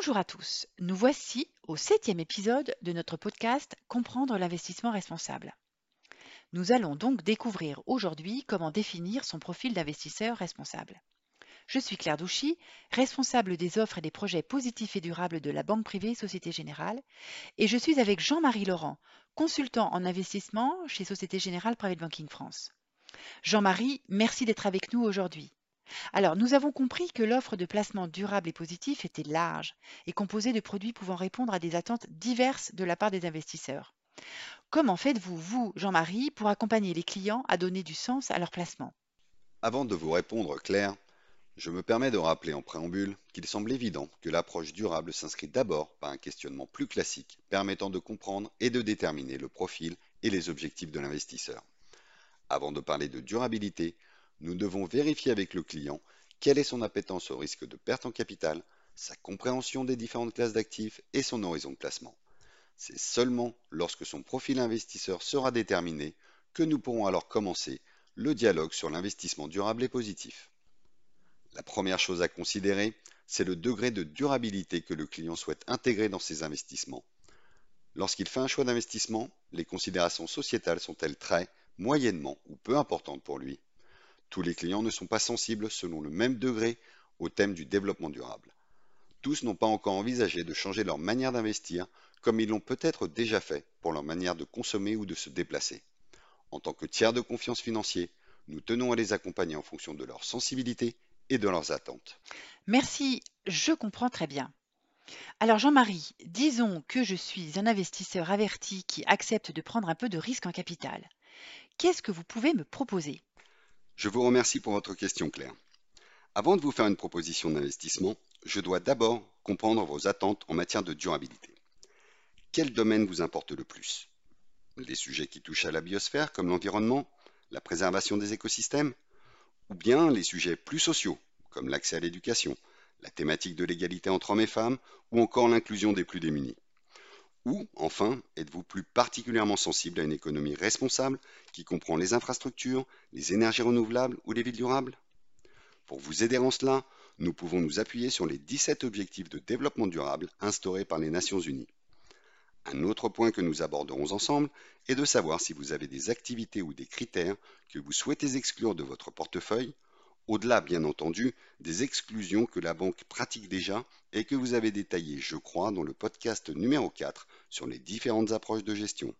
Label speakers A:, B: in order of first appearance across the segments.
A: Bonjour à tous, nous voici au septième épisode de notre podcast Comprendre l'investissement responsable. Nous allons donc découvrir aujourd'hui comment définir son profil d'investisseur responsable. Je suis Claire Douchy, responsable des offres et des projets positifs et durables de la Banque privée Société Générale, et je suis avec Jean-Marie Laurent, consultant en investissement chez Société Générale Private Banking France. Jean-Marie, merci d'être avec nous aujourd'hui. Alors, nous avons compris que l'offre de placement durable et positif était large et composée de produits pouvant répondre à des attentes diverses de la part des investisseurs. Comment faites-vous, vous, Jean-Marie, pour accompagner les clients à donner du sens à leur placement?
B: Avant de vous répondre, Claire, je me permets de rappeler en préambule qu'il semble évident que l'approche durable s'inscrit d'abord par un questionnement plus classique permettant de comprendre et de déterminer le profil et les objectifs de l'investisseur. Avant de parler de durabilité, nous devons vérifier avec le client quelle est son appétence au risque de perte en capital, sa compréhension des différentes classes d'actifs et son horizon de placement. C'est seulement lorsque son profil investisseur sera déterminé que nous pourrons alors commencer le dialogue sur l'investissement durable et positif. La première chose à considérer, c'est le degré de durabilité que le client souhaite intégrer dans ses investissements. Lorsqu'il fait un choix d'investissement, les considérations sociétales sont-elles très, moyennement ou peu importantes pour lui? Tous les clients ne sont pas sensibles selon le même degré au thème du développement durable. Tous n'ont pas encore envisagé de changer leur manière d'investir comme ils l'ont peut-être déjà fait pour leur manière de consommer ou de se déplacer. En tant que tiers de confiance financier, nous tenons à les accompagner en fonction de leur sensibilité et de leurs attentes.
A: Merci, je comprends très bien. Alors Jean-Marie, disons que je suis un investisseur averti qui accepte de prendre un peu de risque en capital. Qu'est-ce que vous pouvez me proposer?
B: Je vous remercie pour votre question, Claire. Avant de vous faire une proposition d'investissement, je dois d'abord comprendre vos attentes en matière de durabilité. Quel domaine vous importe le plus? Les sujets qui touchent à la biosphère, comme l'environnement, la préservation des écosystèmes, ou bien les sujets plus sociaux, comme l'accès à l'éducation, la thématique de l'égalité entre hommes et femmes, ou encore l'inclusion des plus démunis? Ou, enfin, êtes-vous plus particulièrement sensible à une économie responsable qui comprend les infrastructures, les énergies renouvelables ou les villes durables? Pour vous aider en cela, nous pouvons nous appuyer sur les 17 objectifs de développement durable instaurés par les Nations Unies. Un autre point que nous aborderons ensemble est de savoir si vous avez des activités ou des critères que vous souhaitez exclure de votre portefeuille au-delà bien entendu des exclusions que la banque pratique déjà et que vous avez détaillées, je crois, dans le podcast numéro 4 sur les différentes approches de gestion.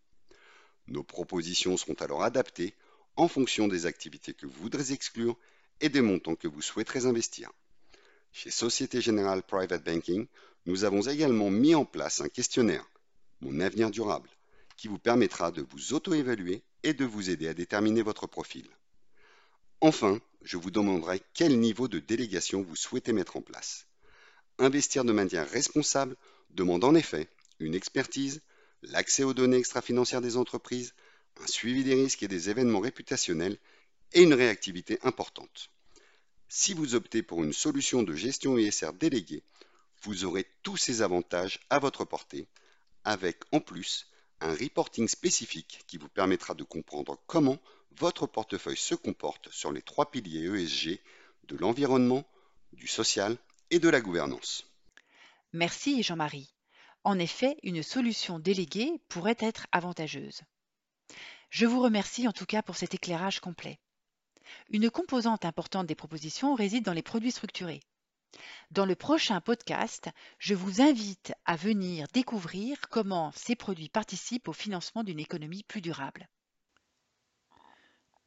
B: Nos propositions seront alors adaptées en fonction des activités que vous voudrez exclure et des montants que vous souhaiterez investir. Chez Société Générale Private Banking, nous avons également mis en place un questionnaire, Mon avenir durable, qui vous permettra de vous auto-évaluer et de vous aider à déterminer votre profil. Enfin, je vous demanderai quel niveau de délégation vous souhaitez mettre en place. Investir de manière responsable demande en effet une expertise, l'accès aux données extra-financières des entreprises, un suivi des risques et des événements réputationnels et une réactivité importante. Si vous optez pour une solution de gestion ISR déléguée, vous aurez tous ces avantages à votre portée, avec en plus un reporting spécifique qui vous permettra de comprendre comment votre portefeuille se comporte sur les trois piliers ESG de l'environnement, du social et de la gouvernance.
A: Merci Jean-Marie. En effet, une solution déléguée pourrait être avantageuse. Je vous remercie en tout cas pour cet éclairage complet. Une composante importante des propositions réside dans les produits structurés. Dans le prochain podcast, je vous invite à venir découvrir comment ces produits participent au financement d'une économie plus durable.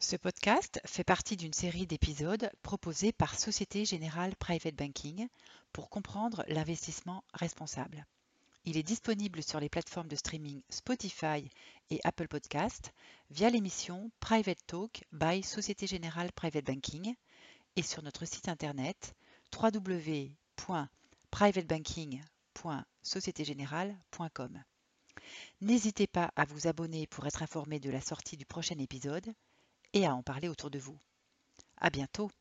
A: Ce podcast fait partie d'une série d'épisodes proposés par Société Générale Private Banking pour comprendre l'investissement responsable. Il est disponible sur les plateformes de streaming Spotify et Apple Podcast via l'émission Private Talk by Société Générale Private Banking et sur notre site internet www.privatebanking.sociétégénérale.com. N'hésitez pas à vous abonner pour être informé de la sortie du prochain épisode et à en parler autour de vous. À bientôt!